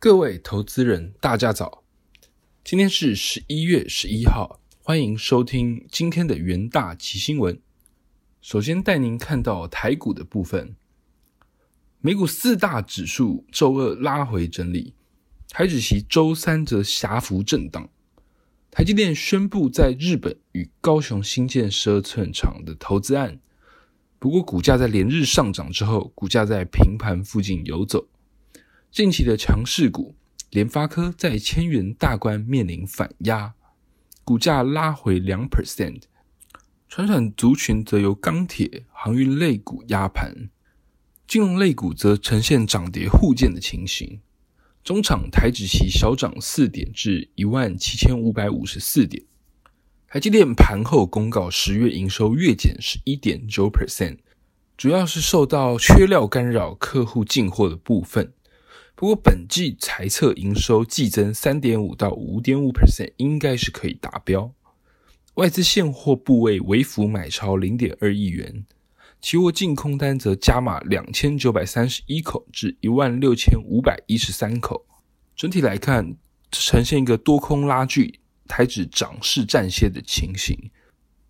各位投资人，大家早！今天是十一月十一号，欢迎收听今天的元大奇新闻。首先带您看到台股的部分，美股四大指数周二拉回整理，台指期周三则狭幅震荡。台积电宣布在日本与高雄新建十二寸厂的投资案，不过股价在连日上涨之后，股价在平盘附近游走。近期的强势股，联发科在千元大关面临反压，股价拉回两 percent。传统族群则由钢铁、航运类股压盘，金融类股则呈现涨跌互见的情形。中场台指期小涨四点至一万七千五百五十四点。台积电盘后公告十月营收月减十一点九 percent，主要是受到缺料干扰客户进货的部分。不过本季财测营收季增三点五到五点五 percent，应该是可以达标。外资现货部位微幅买超零点二亿元。期货净空单则加码两千九百三十一口至一万六千五百一十三口，整体来看呈现一个多空拉锯、台指涨势暂歇的情形。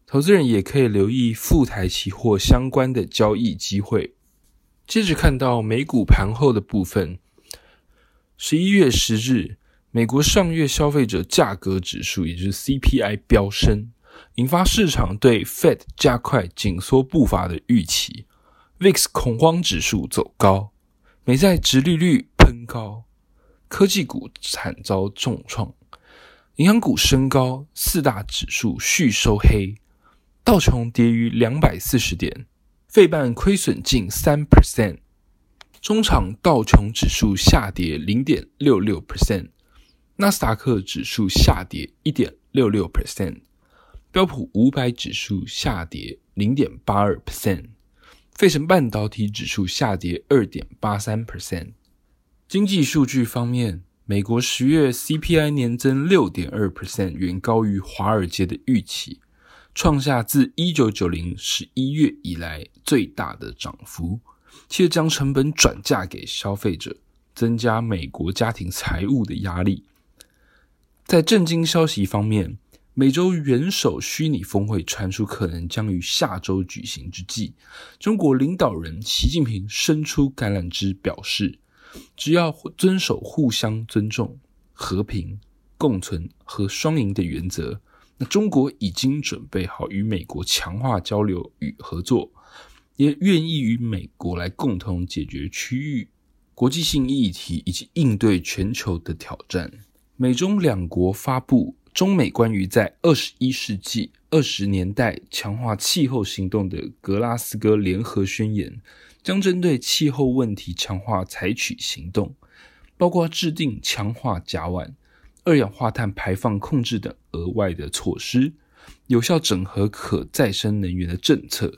投资人也可以留意副台期货相关的交易机会。接着看到美股盘后的部分，十一月十日，美国上月消费者价格指数也就是 CPI 飙升。引发市场对 Fed 加快紧缩步伐的预期，VIX 恐慌指数走高，美债直利率喷高，科技股惨遭重创，银行股升高，四大指数续收黑，道琼跌逾两百四十点，费半亏损近三 percent，中场道琼指数下跌零点六六 percent，纳斯达克指数下跌一点六六 percent。标普五百指数下跌零点八二 percent，费城半导体指数下跌二点八三 percent。经济数据方面，美国十月 CPI 年增六点二 percent，远高于华尔街的预期，创下自一九九零十一月以来最大的涨幅，且将成本转嫁给消费者，增加美国家庭财务的压力。在震惊消息方面。美洲元首虚拟峰会传出可能将于下周举行之际，中国领导人习近平伸出橄榄枝，表示只要遵守互相尊重、和平共存和双赢的原则，那中国已经准备好与美国强化交流与合作，也愿意与美国来共同解决区域国际性议题以及应对全球的挑战。美中两国发布。中美关于在二十一世纪二十年代强化气候行动的格拉斯哥联合宣言，将针对气候问题强化采取行动，包括制定强化甲烷、二氧化碳排放控制等额外的措施，有效整合可再生能源的政策。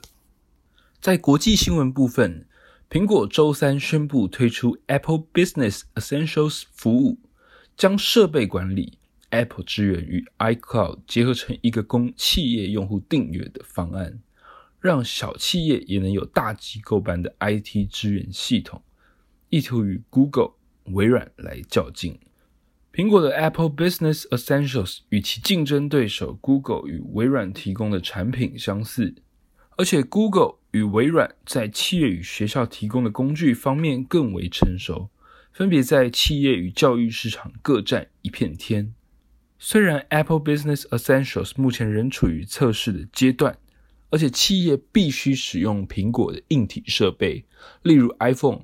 在国际新闻部分，苹果周三宣布推出 Apple Business Essentials 服务，将设备管理。Apple 支援与 iCloud 结合成一个供企业用户订阅的方案，让小企业也能有大机构般的 IT 支援系统，意图与 Google、微软来较劲。苹果的 Apple Business Essentials 与其竞争对手 Google 与微软提供的产品相似，而且 Google 与微软在企业与学校提供的工具方面更为成熟，分别在企业与教育市场各占一片天。虽然 Apple Business Essentials 目前仍处于测试的阶段，而且企业必须使用苹果的硬体设备，例如 iPhone、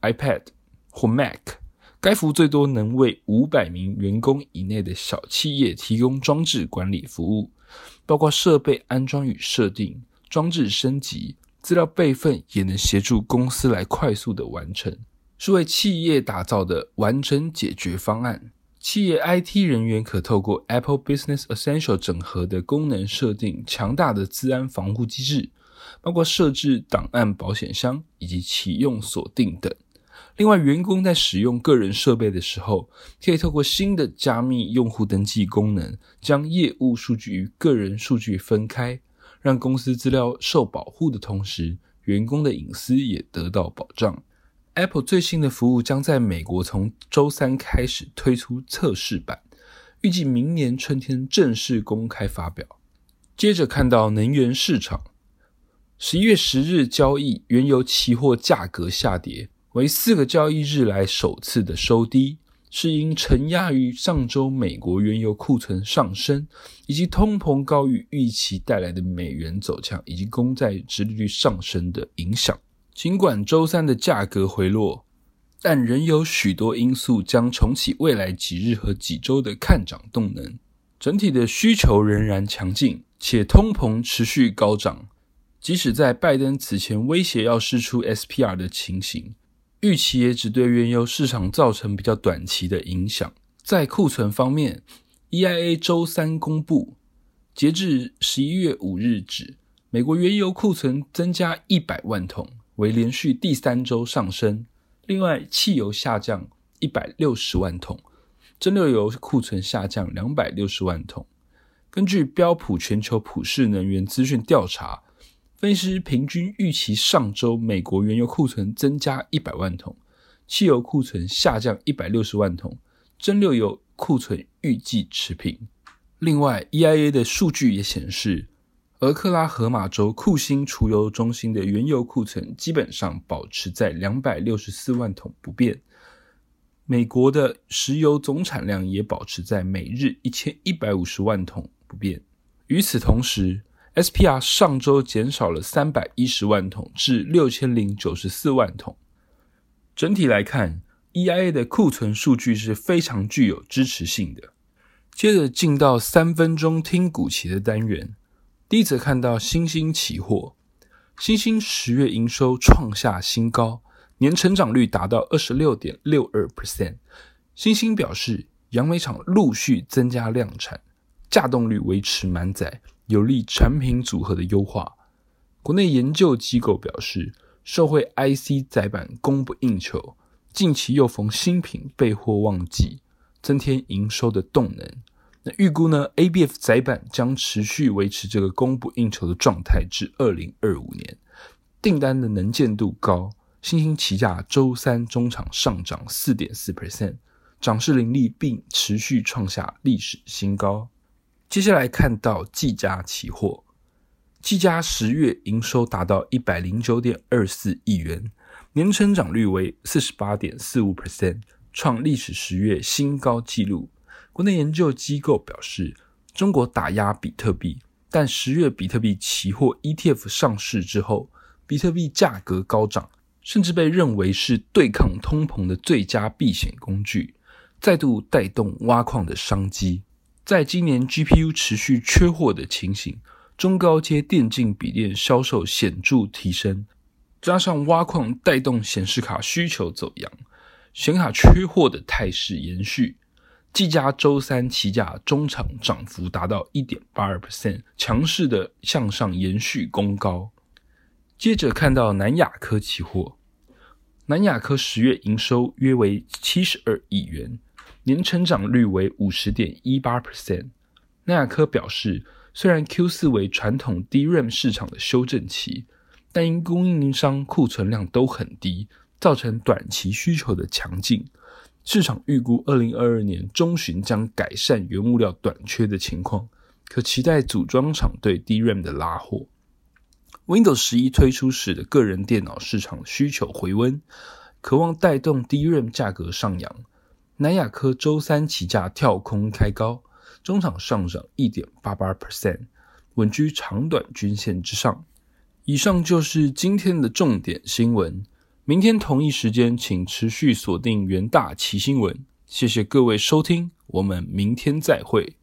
iPad 或 Mac，该服最多能为五百名员工以内的小企业提供装置管理服务，包括设备安装与设定、装置升级、资料备份，也能协助公司来快速的完成，是为企业打造的完整解决方案。企业 IT 人员可透过 Apple Business Essential 整合的功能设定强大的资安防护机制，包括设置档案保险箱以及启用锁定等。另外，员工在使用个人设备的时候，可以透过新的加密用户登记功能，将业务数据与个人数据分开，让公司资料受保护的同时，员工的隐私也得到保障。Apple 最新的服务将在美国从周三开始推出测试版，预计明年春天正式公开发表。接着看到能源市场，十一月十日交易原油期货价格下跌，为四个交易日来首次的收低。是因承压于上周美国原油库存上升，以及通膨高于预期带来的美元走强，以及公债殖利率上升的影响。尽管周三的价格回落，但仍有许多因素将重启未来几日和几周的看涨动能。整体的需求仍然强劲，且通膨持续高涨。即使在拜登此前威胁要释出 SPR 的情形。预期也只对原油市场造成比较短期的影响。在库存方面，EIA 周三公布，截至十一月五日止，美国原油库存增加一百万桶，为连续第三周上升。另外，汽油下降一百六十万桶，蒸馏油库存下降两百六十万桶。根据标普全球普世能源资讯调查。分析师平均预期上周美国原油库存增加一百万桶，汽油库存下降一百六十万桶，蒸馏油库存预计持平。另外，EIA 的数据也显示，俄克拉荷马州库欣储油中心的原油库存基本上保持在两百六十四万桶不变。美国的石油总产量也保持在每日一千一百五十万桶不变。与此同时，SPR 上周减少了三百一十万桶至六千零九十四万桶。整体来看，EIA 的库存数据是非常具有支持性的。接着进到三分钟听股期的单元，第一则看到新兴期货，新兴十月营收创下新高，年成长率达到二十六点六二 percent。新兴表示，杨梅厂陆续增加量产，架动率维持满载。有利产品组合的优化。国内研究机构表示，社会 IC 载板供不应求，近期又逢新品备货旺季，增添营收的动能。那预估呢？ABF 载板将持续维持这个供不应求的状态至二零二五年，订单的能见度高。新兴旗价周三中场上涨四点四 percent，涨势凌厉，并持续创下历史新高。接下来看到技嘉期货，技嘉十月营收达到一百零九点二四亿元，年成长率为四十八点四五 percent，创历史十月新高纪录。国内研究机构表示，中国打压比特币，但十月比特币期货 ETF 上市之后，比特币价格高涨，甚至被认为是对抗通膨的最佳避险工具，再度带动挖矿的商机。在今年 GPU 持续缺货的情形，中高阶电竞笔电销售显著提升，加上挖矿带动显示卡需求走阳，显卡缺货的态势延续。技嘉周三期价中场涨幅达到一点八二 percent，强势的向上延续攻高。接着看到南亚科期货，南亚科十月营收约为七十二亿元。年成长率为五十点一八 percent。奈亚科表示，虽然 Q 四为传统 DRAM 市场的修正期，但因供应商库存量都很低，造成短期需求的强劲。市场预估二零二二年中旬将改善原物料短缺的情况，可期待组装厂对 DRAM 的拉货。Windows 十一推出时的个人电脑市场需求回温，渴望带动 DRAM 价格上扬。南亚科周三起价跳空开高，中场上涨一点八八 percent，稳居长短均线之上。以上就是今天的重点新闻。明天同一时间，请持续锁定元大奇新闻。谢谢各位收听，我们明天再会。